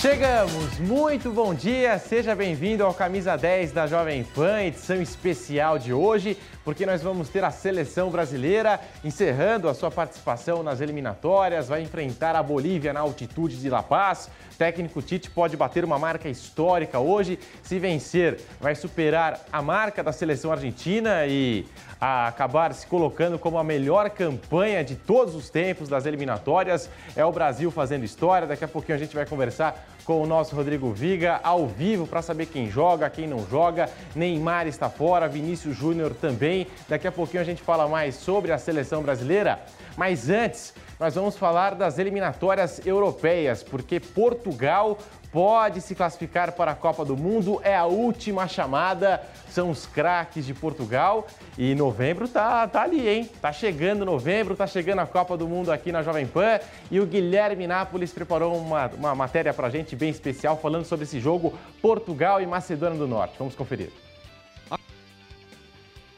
Chegamos! Muito bom dia! Seja bem-vindo ao Camisa 10 da Jovem Pan, edição especial de hoje, porque nós vamos ter a seleção brasileira encerrando a sua participação nas eliminatórias, vai enfrentar a Bolívia na altitude de La Paz. O técnico Tite pode bater uma marca histórica hoje. Se vencer, vai superar a marca da seleção argentina e a acabar se colocando como a melhor campanha de todos os tempos das eliminatórias. É o Brasil fazendo história. Daqui a pouquinho a gente vai conversar com o nosso Rodrigo Viga ao vivo para saber quem joga, quem não joga. Neymar está fora, Vinícius Júnior também. Daqui a pouquinho a gente fala mais sobre a seleção brasileira. Mas antes, nós vamos falar das eliminatórias europeias, porque Portugal pode se classificar para a Copa do Mundo. É a última chamada, são os craques de Portugal. E novembro tá, tá ali, hein? Tá chegando novembro, tá chegando a Copa do Mundo aqui na Jovem Pan. E o Guilherme Nápoles preparou uma, uma matéria pra gente bem especial falando sobre esse jogo Portugal e Macedônia do Norte. Vamos conferir.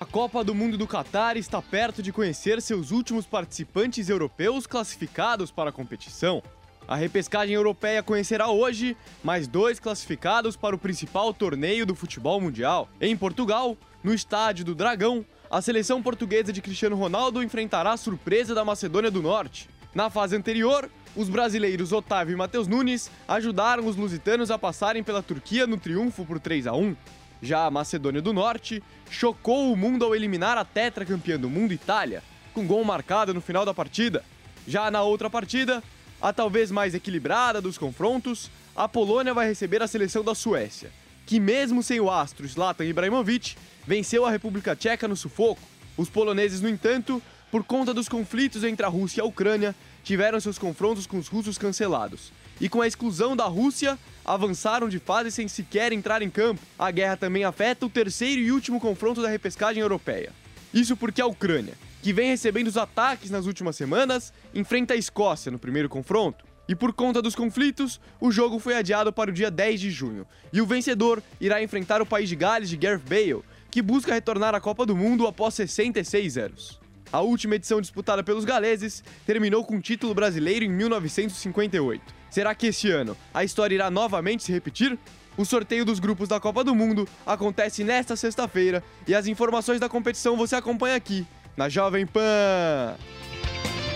A Copa do Mundo do Catar está perto de conhecer seus últimos participantes europeus classificados para a competição. A repescagem europeia conhecerá hoje mais dois classificados para o principal torneio do futebol mundial. Em Portugal, no estádio do Dragão, a seleção portuguesa de Cristiano Ronaldo enfrentará a surpresa da Macedônia do Norte. Na fase anterior, os brasileiros Otávio e Matheus Nunes ajudaram os lusitanos a passarem pela Turquia no triunfo por 3 a 1. Já a Macedônia do Norte chocou o mundo ao eliminar a tetracampeã do mundo Itália, com gol marcado no final da partida. Já na outra partida, a talvez mais equilibrada dos confrontos, a Polônia vai receber a seleção da Suécia, que mesmo sem o astro Zlatan Ibrahimovic, venceu a República Tcheca no sufoco. Os poloneses, no entanto, por conta dos conflitos entre a Rússia e a Ucrânia, tiveram seus confrontos com os russos cancelados. E com a exclusão da Rússia, avançaram de fase sem sequer entrar em campo. A guerra também afeta o terceiro e último confronto da repescagem europeia. Isso porque a Ucrânia, que vem recebendo os ataques nas últimas semanas, enfrenta a Escócia no primeiro confronto. E por conta dos conflitos, o jogo foi adiado para o dia 10 de junho. E o vencedor irá enfrentar o país de Gales de Gareth Bale, que busca retornar à Copa do Mundo após 66 anos. A última edição disputada pelos galeses terminou com o título brasileiro em 1958. Será que este ano a história irá novamente se repetir? O sorteio dos grupos da Copa do Mundo acontece nesta sexta-feira e as informações da competição você acompanha aqui na Jovem Pan.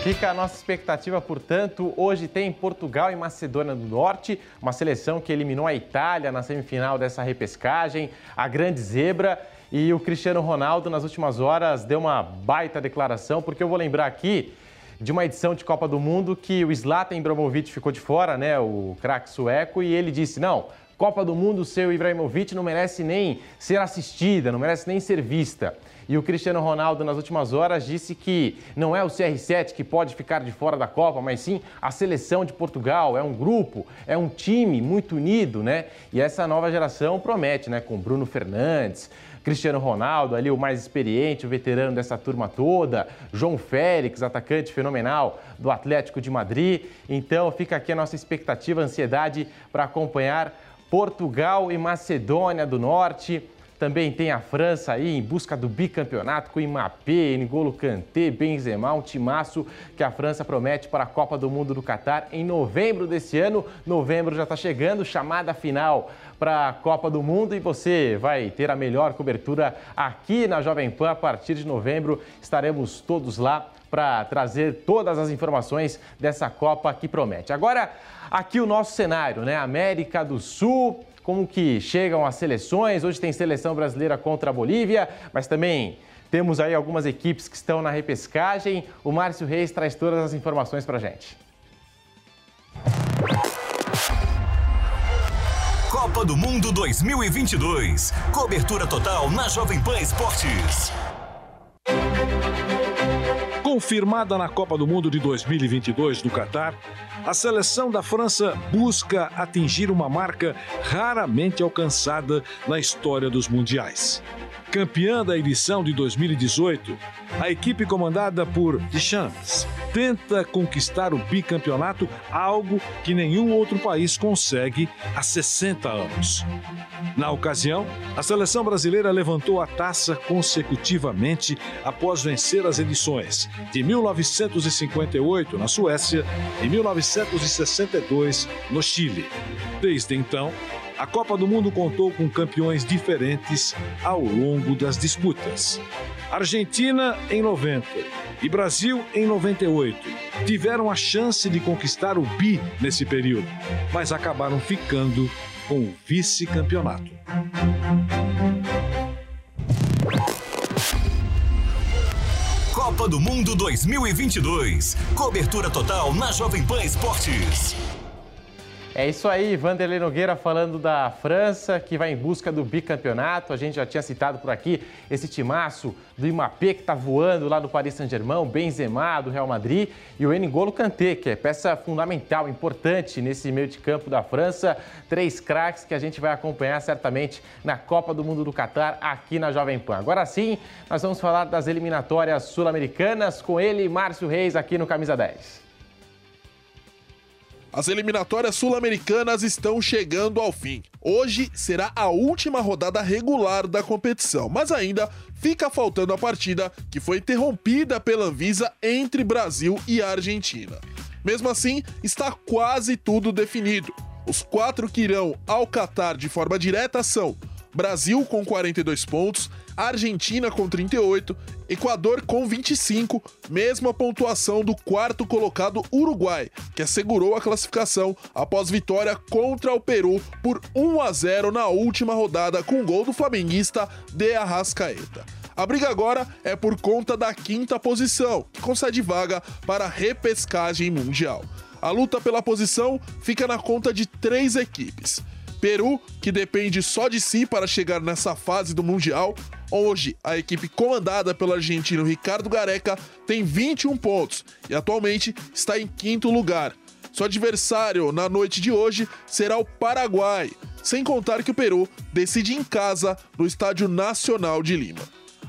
Fica a nossa expectativa, portanto. Hoje tem Portugal e Macedônia do Norte, uma seleção que eliminou a Itália na semifinal dessa repescagem, a grande zebra. E o Cristiano Ronaldo, nas últimas horas, deu uma baita declaração, porque eu vou lembrar aqui de uma edição de Copa do Mundo que o Zlatan Ibrahimovic ficou de fora, né, o craque sueco, e ele disse: não, Copa do Mundo, seu Ibrahimovic não merece nem ser assistida, não merece nem ser vista. E o Cristiano Ronaldo, nas últimas horas, disse que não é o CR7 que pode ficar de fora da Copa, mas sim a seleção de Portugal. É um grupo, é um time muito unido, né? E essa nova geração promete, né? Com Bruno Fernandes, Cristiano Ronaldo, ali o mais experiente, o veterano dessa turma toda, João Félix, atacante fenomenal do Atlético de Madrid. Então fica aqui a nossa expectativa, ansiedade para acompanhar Portugal e Macedônia do Norte. Também tem a França aí em busca do bicampeonato com Mbappé, N'Golo Kanté, Benzema, um timaço que a França promete para a Copa do Mundo do Catar em novembro desse ano. Novembro já está chegando, chamada final para a Copa do Mundo e você vai ter a melhor cobertura aqui na Jovem Pan a partir de novembro. Estaremos todos lá para trazer todas as informações dessa Copa que promete. Agora, aqui o nosso cenário, né? América do Sul, como que chegam as seleções. Hoje tem seleção brasileira contra a Bolívia, mas também temos aí algumas equipes que estão na repescagem. O Márcio Reis traz todas as informações para gente. Copa do Mundo 2022. Cobertura total na Jovem Pan Esportes. Confirmada na Copa do Mundo de 2022 no Catar, a seleção da França busca atingir uma marca raramente alcançada na história dos mundiais Campeã da edição de 2018, a equipe comandada por Deschamps tenta conquistar o bicampeonato, algo que nenhum outro país consegue há 60 anos. Na ocasião, a seleção brasileira levantou a taça consecutivamente após vencer as edições de 1958 na Suécia e 1962 no Chile. Desde então, a Copa do Mundo contou com campeões diferentes ao longo das disputas. Argentina em 90 e Brasil em 98 tiveram a chance de conquistar o bi nesse período, mas acabaram ficando com o vice-campeonato. Copa do Mundo 2022. Cobertura total na Jovem Pan Esportes. É isso aí, Vanderlei Nogueira falando da França, que vai em busca do bicampeonato. A gente já tinha citado por aqui esse timaço do Imapé, que está voando lá no Paris Saint-Germain, Benzema, do Real Madrid, e o N'Golo Kanté, que é peça fundamental, importante nesse meio de campo da França. Três craques que a gente vai acompanhar certamente na Copa do Mundo do Catar, aqui na Jovem Pan. Agora sim, nós vamos falar das eliminatórias sul-americanas com ele, Márcio Reis, aqui no Camisa 10. As eliminatórias sul-americanas estão chegando ao fim. Hoje será a última rodada regular da competição, mas ainda fica faltando a partida que foi interrompida pela Anvisa entre Brasil e Argentina. Mesmo assim, está quase tudo definido. Os quatro que irão ao Catar de forma direta são Brasil com 42 pontos, Argentina com 38, Equador com 25, mesma pontuação do quarto colocado Uruguai, que assegurou a classificação após vitória contra o Peru por 1 a 0 na última rodada com gol do flamenguista De Arrascaeta. A briga agora é por conta da quinta posição, que concede vaga para a repescagem mundial. A luta pela posição fica na conta de três equipes. Peru, que depende só de si para chegar nessa fase do Mundial. Hoje, a equipe comandada pelo argentino Ricardo Gareca tem 21 pontos e atualmente está em quinto lugar. Seu adversário na noite de hoje será o Paraguai, sem contar que o Peru decide em casa no Estádio Nacional de Lima.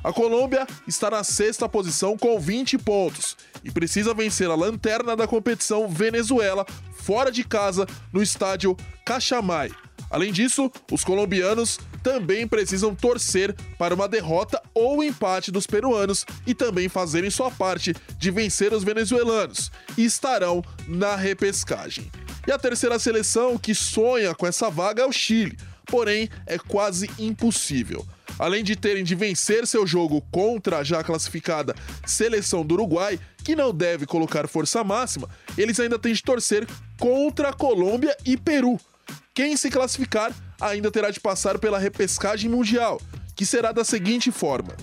A Colômbia está na sexta posição com 20 pontos e precisa vencer a lanterna da competição Venezuela fora de casa no estádio Cachamay, Além disso, os colombianos também precisam torcer para uma derrota ou empate dos peruanos e também fazerem sua parte de vencer os venezuelanos e estarão na repescagem. E a terceira seleção que sonha com essa vaga é o Chile, porém é quase impossível. Além de terem de vencer seu jogo contra a já classificada seleção do Uruguai, que não deve colocar força máxima, eles ainda têm de torcer contra a Colômbia e Peru quem se classificar ainda terá de passar pela repescagem mundial, que será da seguinte forma: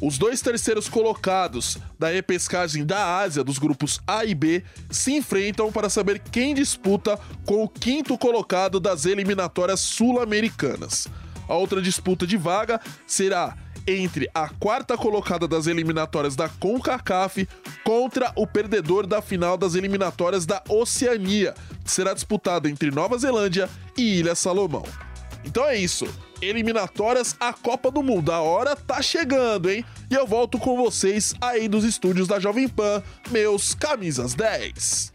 os dois terceiros colocados da repescagem da Ásia, dos grupos A e B, se enfrentam para saber quem disputa com o quinto colocado das eliminatórias sul-americanas. A outra disputa de vaga será entre a quarta colocada das eliminatórias da CONCACAF contra o perdedor da final das eliminatórias da Oceania, que será disputada entre Nova Zelândia e Ilha Salomão. Então é isso. Eliminatórias a Copa do Mundo. A hora tá chegando, hein? E eu volto com vocês aí dos estúdios da Jovem Pan, meus camisas 10.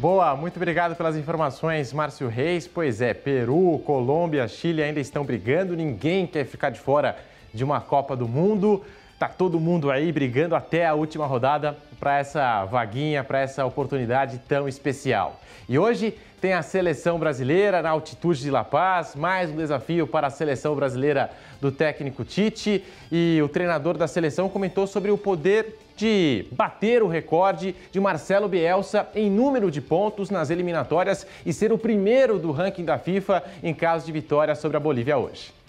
Boa, muito obrigado pelas informações, Márcio Reis. Pois é, Peru, Colômbia, Chile ainda estão brigando, ninguém quer ficar de fora de uma Copa do Mundo. Tá todo mundo aí brigando até a última rodada para essa vaguinha, para essa oportunidade tão especial. E hoje tem a seleção brasileira na altitude de La Paz, mais um desafio para a seleção brasileira do técnico Tite. E o treinador da seleção comentou sobre o poder de bater o recorde de Marcelo Bielsa em número de pontos nas eliminatórias e ser o primeiro do ranking da FIFA em caso de vitória sobre a Bolívia hoje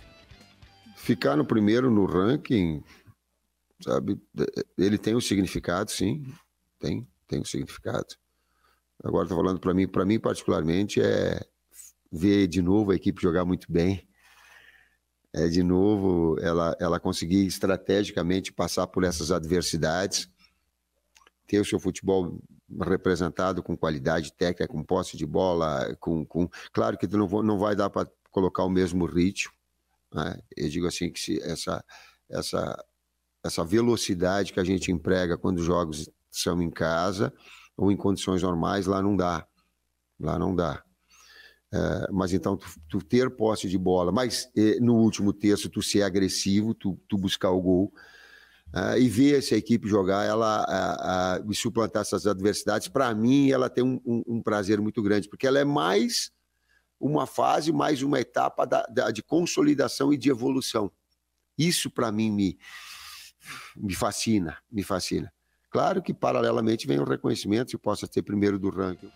ficar no primeiro no ranking, sabe? Ele tem um significado, sim, tem, tem um significado. Agora estou falando para mim, para mim particularmente é ver de novo a equipe jogar muito bem. É de novo ela ela conseguir estrategicamente passar por essas adversidades, ter o seu futebol representado com qualidade técnica, com posse de bola, com, com... claro que não, não vai dar para colocar o mesmo ritmo, né? Eu digo assim que se essa, essa, essa velocidade que a gente emprega quando os jogos são em casa ou em condições normais, lá não dá. Lá não dá. É, mas então, tu, tu, ter posse de bola, mas eh, no último terço, tu ser agressivo, tu, tu buscar o gol uh, e ver essa equipe jogar, ela uh, uh, suplantar essas adversidades, para mim, ela tem um, um, um, prazer muito grande, porque ela é mais uma fase, mais uma etapa da, da, de consolidação e de evolução. Isso, para mim, me, me fascina, me fascina. Claro que, paralelamente, vem o reconhecimento se possa ser primeiro do ranking.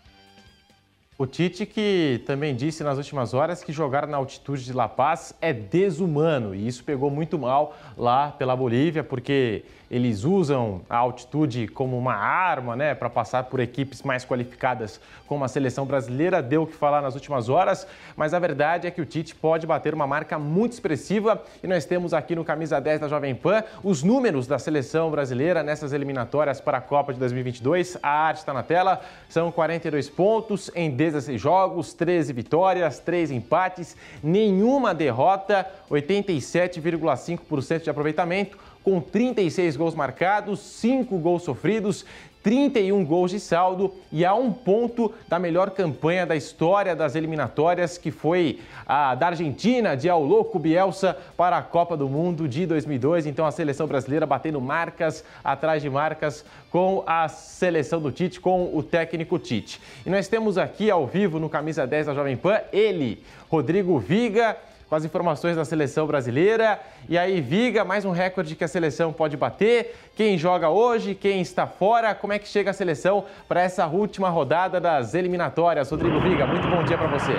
O Tite que também disse nas últimas horas que jogar na altitude de La Paz é desumano e isso pegou muito mal lá pela Bolívia, porque eles usam a altitude como uma arma, né, para passar por equipes mais qualificadas como a seleção brasileira. Deu o que falar nas últimas horas, mas a verdade é que o Tite pode bater uma marca muito expressiva e nós temos aqui no camisa 10 da Jovem Pan os números da seleção brasileira nessas eliminatórias para a Copa de 2022. A arte está na tela. São 42 pontos em 16 jogos, 13 vitórias, 3 empates, nenhuma derrota, 87,5% de aproveitamento com 36 gols marcados, 5 gols sofridos, 31 gols de saldo e a um ponto da melhor campanha da história das eliminatórias, que foi a da Argentina, de Louco Bielsa, para a Copa do Mundo de 2002. Então a seleção brasileira batendo marcas atrás de marcas com a seleção do Tite, com o técnico Tite. E nós temos aqui ao vivo no Camisa 10 da Jovem Pan ele, Rodrigo Viga com as informações da seleção brasileira. E aí, Viga, mais um recorde que a seleção pode bater. Quem joga hoje, quem está fora, como é que chega a seleção para essa última rodada das eliminatórias? Rodrigo Viga, muito bom dia para você.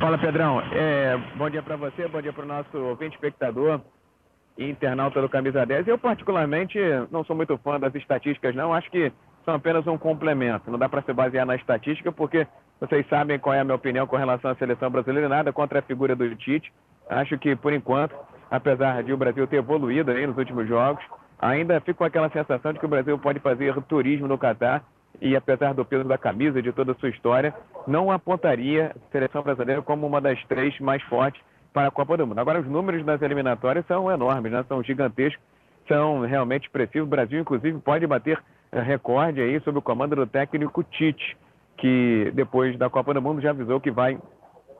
Fala, Pedrão. É, bom dia para você, bom dia para o nosso ouvinte espectador e internauta do Camisa 10. Eu, particularmente, não sou muito fã das estatísticas, não. Acho que são apenas um complemento. Não dá para se basear na estatística, porque vocês sabem qual é a minha opinião com relação à seleção brasileira, nada contra a figura do Tite. Acho que, por enquanto, apesar de o Brasil ter evoluído aí nos últimos jogos, ainda fica com aquela sensação de que o Brasil pode fazer turismo no Catar e, apesar do peso da camisa de toda a sua história, não apontaria a seleção brasileira como uma das três mais fortes para a Copa do Mundo. Agora, os números das eliminatórias são enormes, né? são gigantescos, são realmente expressivos. O Brasil, inclusive, pode bater eh, recorde aí sob o comando do técnico Tite que depois da Copa do Mundo já avisou que vai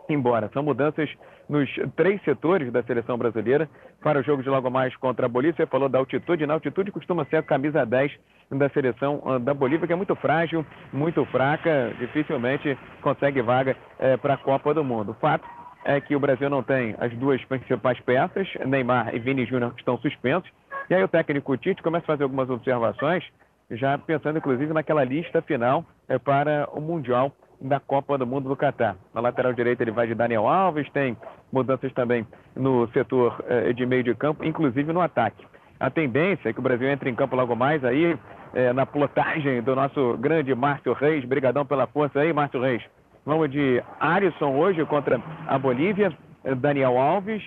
embora. São mudanças nos três setores da seleção brasileira para o jogo de logo mais contra a Bolívia. Você falou da altitude, na altitude costuma ser a camisa 10 da seleção ah, da Bolívia, que é muito frágil, muito fraca, dificilmente consegue vaga é, para a Copa do Mundo. O fato é que o Brasil não tem as duas principais peças, Neymar e Vini Júnior, que estão suspensos. E aí o técnico Tite começa a fazer algumas observações já pensando inclusive naquela lista final é, para o Mundial da Copa do Mundo do Catar. Na lateral direita ele vai de Daniel Alves, tem mudanças também no setor é, de meio de campo, inclusive no ataque. A tendência é que o Brasil entre em campo logo mais aí, é, na plotagem do nosso grande Márcio Reis. Brigadão pela força aí, Márcio Reis. Vamos de Arisson hoje contra a Bolívia, Daniel Alves,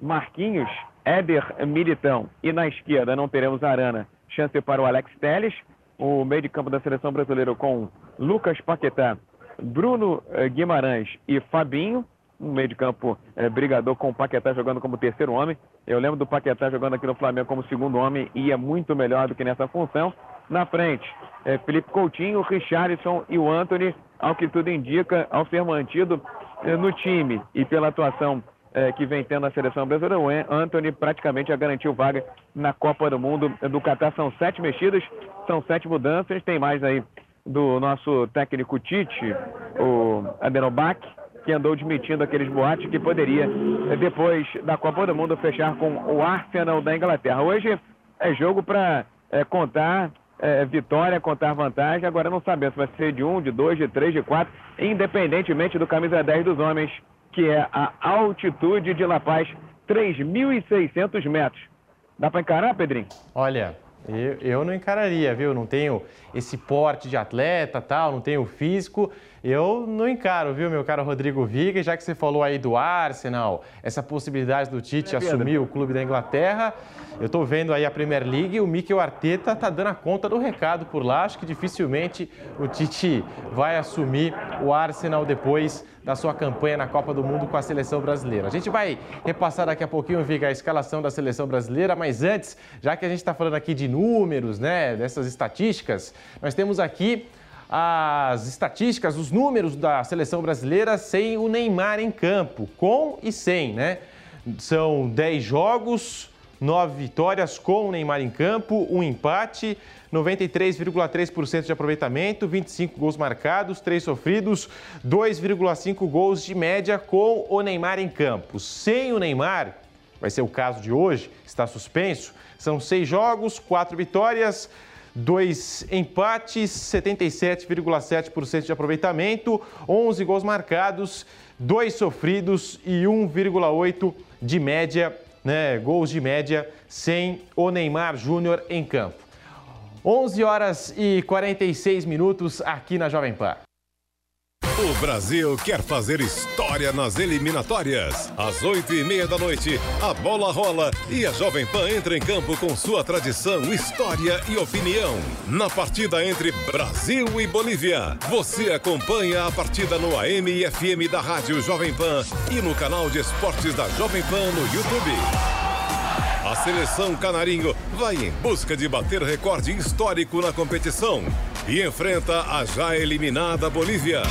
Marquinhos, Éder Militão. E na esquerda não teremos Arana chance para o Alex Teles, o meio de campo da seleção brasileira com Lucas Paquetá, Bruno eh, Guimarães e Fabinho, um meio de campo eh, brigador com o Paquetá jogando como terceiro homem. Eu lembro do Paquetá jogando aqui no Flamengo como segundo homem e é muito melhor do que nessa função. Na frente, eh, Felipe Coutinho, Richarlison e o Anthony, ao que tudo indica, ao ser mantido no time e pela atuação é, que vem tendo a seleção brasileira, o Anthony praticamente já garantiu vaga na Copa do Mundo do Catar. São sete mexidas, são sete mudanças. Tem mais aí do nosso técnico Tite, o Adenobach, que andou admitindo aqueles boatos que poderia, depois da Copa do Mundo, fechar com o Arsenal da Inglaterra. Hoje é jogo para é, contar é, vitória, contar vantagem. Agora não sabemos se vai ser de um, de dois, de três, de quatro, independentemente do camisa 10 dos homens que é a altitude de La Paz, 3.600 metros. Dá para encarar, Pedrinho? Olha, eu, eu não encararia, viu? Não tenho esse porte de atleta, tal, não tenho físico. Eu não encaro, viu, meu caro Rodrigo Viga, já que você falou aí do Arsenal, essa possibilidade do Tite é assumir o clube da Inglaterra. Eu estou vendo aí a Premier League, o Mikel Arteta está dando a conta do recado por lá. Acho que dificilmente o Tite vai assumir o Arsenal depois da sua campanha na Copa do Mundo com a seleção brasileira. A gente vai repassar daqui a pouquinho, Viga, a escalação da seleção brasileira, mas antes, já que a gente está falando aqui de números, né, dessas estatísticas, nós temos aqui as estatísticas, os números da seleção brasileira sem o Neymar em campo, com e sem, né? São 10 jogos, 9 vitórias com o Neymar em campo, um empate, 93,3% de aproveitamento, 25 gols marcados, 3 sofridos, 2,5 gols de média com o Neymar em campo. Sem o Neymar, vai ser o caso de hoje, está suspenso, são 6 jogos, 4 vitórias, dois empates, 77,7% de aproveitamento, 11 gols marcados, dois sofridos e 1,8 de média, né, gols de média sem o Neymar Júnior em campo. 11 horas e 46 minutos aqui na Jovem Pan. O Brasil quer fazer história nas eliminatórias. Às oito e meia da noite, a bola rola e a Jovem Pan entra em campo com sua tradição, história e opinião. Na partida entre Brasil e Bolívia, você acompanha a partida no AM e FM da Rádio Jovem Pan e no canal de esportes da Jovem Pan no YouTube. A seleção canarinho vai em busca de bater recorde histórico na competição e enfrenta a já eliminada Bolívia.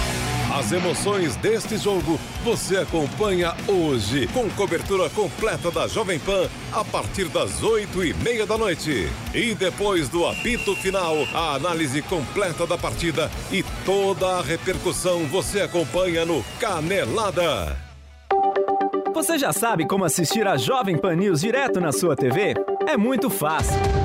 As emoções deste jogo você acompanha hoje, com cobertura completa da Jovem Pan a partir das oito e meia da noite. E depois do apito final, a análise completa da partida e toda a repercussão você acompanha no Canelada. Você já sabe como assistir a Jovem Pan News direto na sua TV? É muito fácil.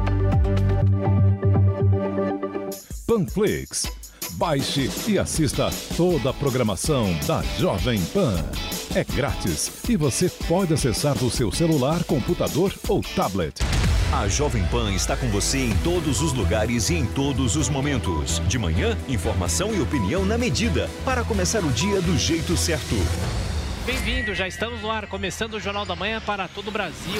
Panflix. Baixe e assista toda a programação da Jovem Pan. É grátis e você pode acessar do seu celular, computador ou tablet. A Jovem Pan está com você em todos os lugares e em todos os momentos. De manhã, informação e opinião na medida para começar o dia do jeito certo. Bem-vindo, já estamos no ar, começando o Jornal da Manhã para todo o Brasil.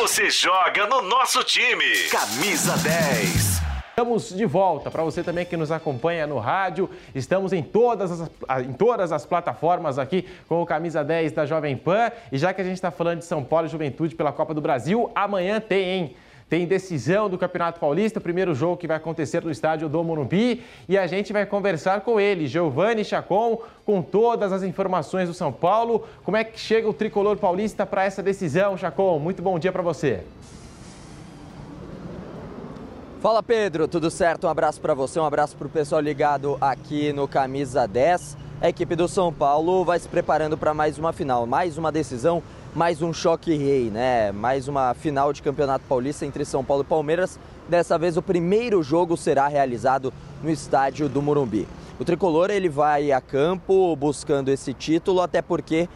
Você joga no nosso time. Camisa 10. Estamos de volta. Para você também que nos acompanha no rádio, estamos em todas, as, em todas as plataformas aqui com o Camisa 10 da Jovem Pan. E já que a gente está falando de São Paulo e Juventude pela Copa do Brasil, amanhã tem, hein? Tem decisão do Campeonato Paulista, primeiro jogo que vai acontecer no estádio do Morumbi. E a gente vai conversar com ele, Giovanni Chacon, com todas as informações do São Paulo. Como é que chega o tricolor paulista para essa decisão, Chacon? Muito bom dia para você. Fala Pedro, tudo certo? Um abraço para você, um abraço para o pessoal ligado aqui no Camisa 10. a equipe do São Paulo vai se preparando para mais uma final, mais uma decisão, mais um choque rei, né? Mais uma final de Campeonato Paulista entre São Paulo e Palmeiras. Dessa vez o primeiro jogo será realizado no estádio do Morumbi. O tricolor ele vai a campo buscando esse título, até porque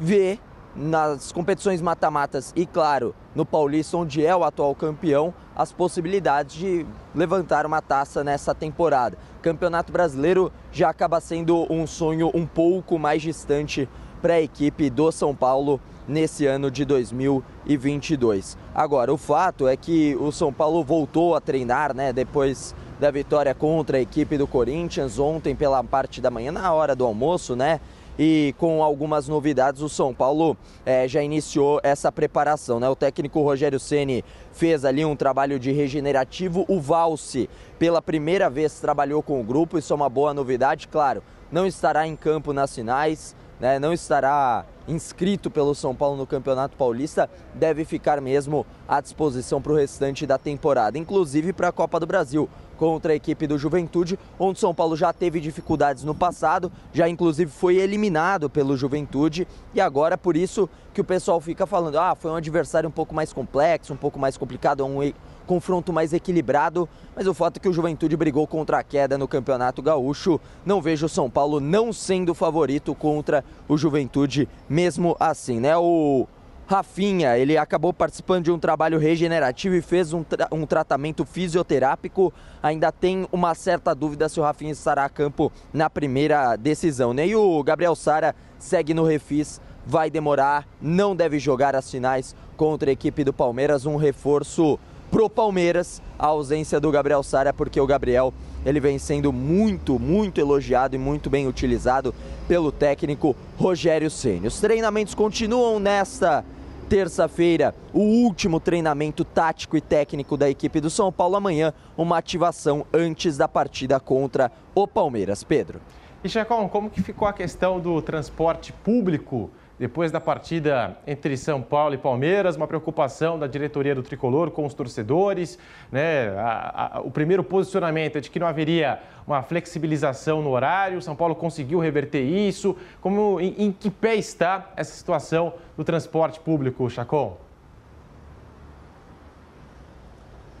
vê nas competições mata-matas e, claro, no Paulista, onde é o atual campeão, as possibilidades de levantar uma taça nessa temporada. Campeonato Brasileiro já acaba sendo um sonho um pouco mais distante para a equipe do São Paulo nesse ano de 2022. Agora, o fato é que o São Paulo voltou a treinar, né, depois da vitória contra a equipe do Corinthians ontem pela parte da manhã, na hora do almoço, né? e com algumas novidades o São Paulo é, já iniciou essa preparação. Né? O técnico Rogério Ceni fez ali um trabalho de regenerativo. O Valse, pela primeira vez, trabalhou com o grupo, isso é uma boa novidade, claro. Não estará em campo nas finais, né? não estará inscrito pelo São Paulo no Campeonato Paulista, deve ficar mesmo à disposição para o restante da temporada, inclusive para a Copa do Brasil. Contra a equipe do Juventude, onde São Paulo já teve dificuldades no passado, já inclusive foi eliminado pelo Juventude e agora por isso que o pessoal fica falando, ah, foi um adversário um pouco mais complexo, um pouco mais complicado, um confronto mais equilibrado, mas o fato é que o Juventude brigou contra a queda no Campeonato Gaúcho. Não vejo o São Paulo não sendo favorito contra o Juventude mesmo assim, né? O Rafinha, ele acabou participando de um trabalho regenerativo e fez um, tra um tratamento fisioterápico. Ainda tem uma certa dúvida se o Rafinha estará a campo na primeira decisão. Né? E o Gabriel Sara segue no refis, vai demorar, não deve jogar as finais contra a equipe do Palmeiras. Um reforço pro Palmeiras a ausência do Gabriel Sara, porque o Gabriel ele vem sendo muito, muito elogiado e muito bem utilizado pelo técnico Rogério Ceni. Os treinamentos continuam nesta terça-feira, o último treinamento tático e técnico da equipe do São Paulo. Amanhã, uma ativação antes da partida contra o Palmeiras. Pedro. E Chacon, como que ficou a questão do transporte público depois da partida entre São Paulo e Palmeiras, uma preocupação da diretoria do Tricolor com os torcedores, né? A, a, o primeiro posicionamento é de que não haveria uma flexibilização no horário, São Paulo conseguiu reverter isso. Como, em, em que pé está essa situação do transporte público, Chacon?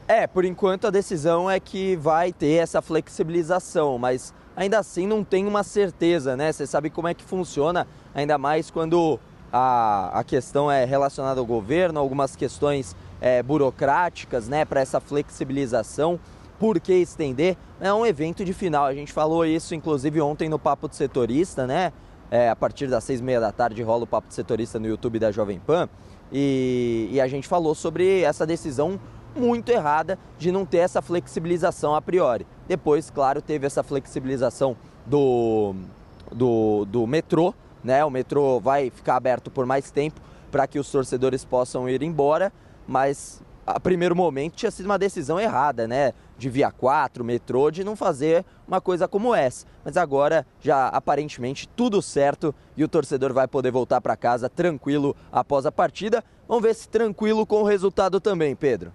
É, por enquanto a decisão é que vai ter essa flexibilização, mas ainda assim não tem uma certeza, né? Você sabe como é que funciona ainda mais quando a, a questão é relacionada ao governo, algumas questões é, burocráticas, né, para essa flexibilização. Por que estender? É um evento de final. A gente falou isso, inclusive, ontem no Papo de Setorista, né? É, a partir das seis e meia da tarde rola o Papo de Setorista no YouTube da Jovem Pan. E, e a gente falou sobre essa decisão muito errada de não ter essa flexibilização a priori. Depois, claro, teve essa flexibilização do, do, do metrô, né? O metrô vai ficar aberto por mais tempo para que os torcedores possam ir embora, mas a primeiro momento tinha sido uma decisão errada, né? De via 4, metrô, de não fazer uma coisa como essa. Mas agora já aparentemente tudo certo e o torcedor vai poder voltar para casa tranquilo após a partida. Vamos ver se tranquilo com o resultado também, Pedro.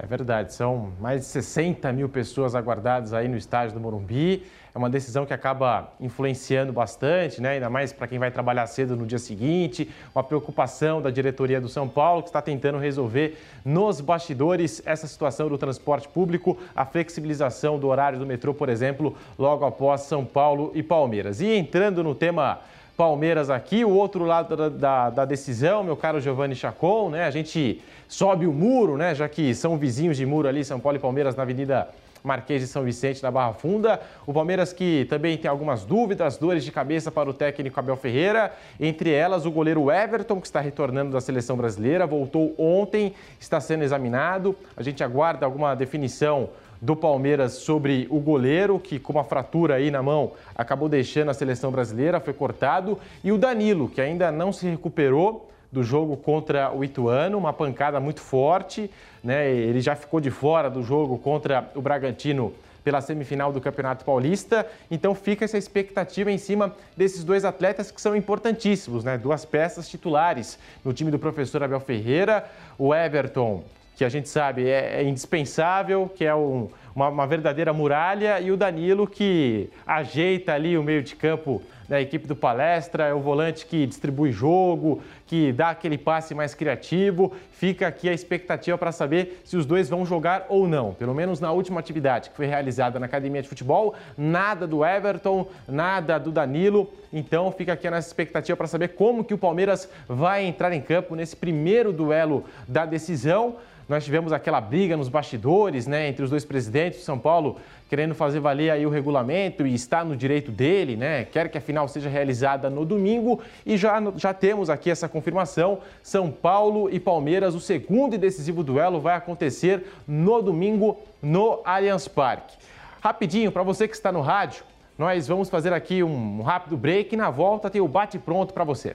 É verdade, são mais de 60 mil pessoas aguardadas aí no estádio do Morumbi. É uma decisão que acaba influenciando bastante, né? ainda mais para quem vai trabalhar cedo no dia seguinte. Uma preocupação da diretoria do São Paulo, que está tentando resolver nos bastidores essa situação do transporte público, a flexibilização do horário do metrô, por exemplo, logo após São Paulo e Palmeiras. E entrando no tema Palmeiras aqui, o outro lado da, da, da decisão, meu caro Giovanni Chacon, né? A gente sobe o muro, né? Já que são vizinhos de muro ali, São Paulo e Palmeiras na Avenida Marquês de São Vicente, na Barra Funda. O Palmeiras que também tem algumas dúvidas, dores de cabeça para o técnico Abel Ferreira. Entre elas, o goleiro Everton, que está retornando da seleção brasileira, voltou ontem, está sendo examinado. A gente aguarda alguma definição do Palmeiras sobre o goleiro, que com uma fratura aí na mão acabou deixando a seleção brasileira, foi cortado. E o Danilo, que ainda não se recuperou do jogo contra o Ituano, uma pancada muito forte, né? Ele já ficou de fora do jogo contra o Bragantino pela semifinal do Campeonato Paulista. Então fica essa expectativa em cima desses dois atletas que são importantíssimos, né? Duas peças titulares no time do professor Abel Ferreira, o Everton, que a gente sabe é, é indispensável, que é um, uma, uma verdadeira muralha, e o Danilo que ajeita ali o meio de campo da equipe do Palestra, é o volante que distribui jogo, que dá aquele passe mais criativo. Fica aqui a expectativa para saber se os dois vão jogar ou não. Pelo menos na última atividade que foi realizada na academia de futebol, nada do Everton, nada do Danilo. Então fica aqui a nossa expectativa para saber como que o Palmeiras vai entrar em campo nesse primeiro duelo da decisão. Nós tivemos aquela briga nos bastidores, né, entre os dois presidentes. São Paulo querendo fazer valer aí o regulamento e está no direito dele, né? Quer que a final seja realizada no domingo e já, já temos aqui essa confirmação. São Paulo e Palmeiras, o segundo e decisivo duelo vai acontecer no domingo no Allianz Parque. Rapidinho, para você que está no rádio, nós vamos fazer aqui um rápido break e na volta tem o bate-pronto para você.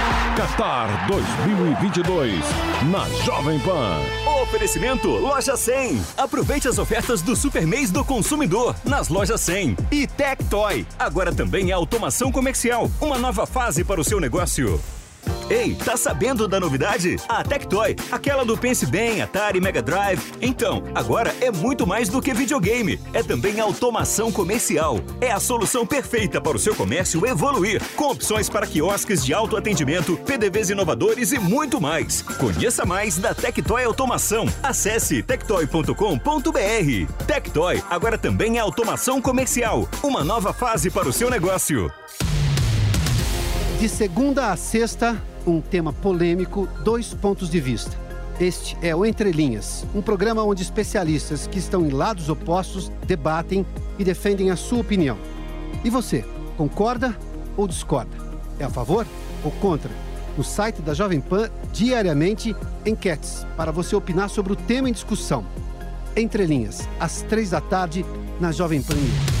Qatar 2022 na Jovem Pan. Oferecimento Loja 100. Aproveite as ofertas do Super Mês do Consumidor nas lojas 100. E Tectoy. Agora também é automação comercial. Uma nova fase para o seu negócio. Ei, tá sabendo da novidade? A Tectoy, aquela do Pense Bem, Atari, Mega Drive. Então, agora é muito mais do que videogame. É também automação comercial. É a solução perfeita para o seu comércio evoluir, com opções para quiosques de autoatendimento, PDVs inovadores e muito mais. Conheça mais da Tectoy Automação. Acesse tectoy.com.br. Tectoy agora também é automação comercial. Uma nova fase para o seu negócio. De segunda a sexta, um tema polêmico, dois pontos de vista. Este é o Entre Linhas, um programa onde especialistas que estão em lados opostos debatem e defendem a sua opinião. E você, concorda ou discorda? É a favor ou contra? No site da Jovem Pan, diariamente, enquetes para você opinar sobre o tema em discussão. Entre Linhas, às três da tarde, na Jovem Pan News.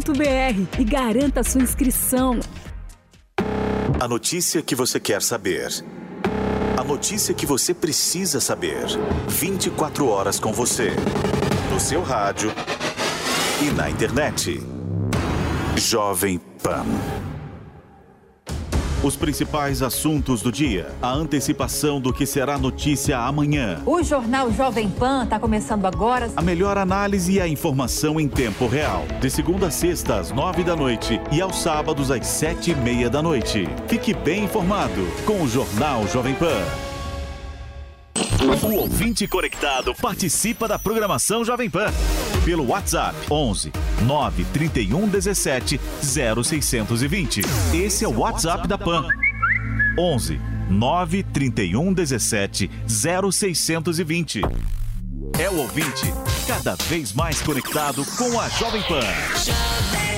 niucursos.com.br e garanta sua inscrição. A notícia que você quer saber. A notícia que você precisa saber. 24 horas com você. No seu rádio e na internet. Jovem Pan. Os principais assuntos do dia. A antecipação do que será notícia amanhã. O Jornal Jovem Pan está começando agora. A melhor análise e a informação em tempo real. De segunda a sexta, às nove da noite e aos sábados, às sete e meia da noite. Fique bem informado com o Jornal Jovem Pan. O ouvinte conectado participa da programação Jovem Pan pelo WhatsApp 11 931 17 0620. Esse é o WhatsApp da Pan. 11 931 17 0620. É o ouvinte cada vez mais conectado com a Jovem Pan.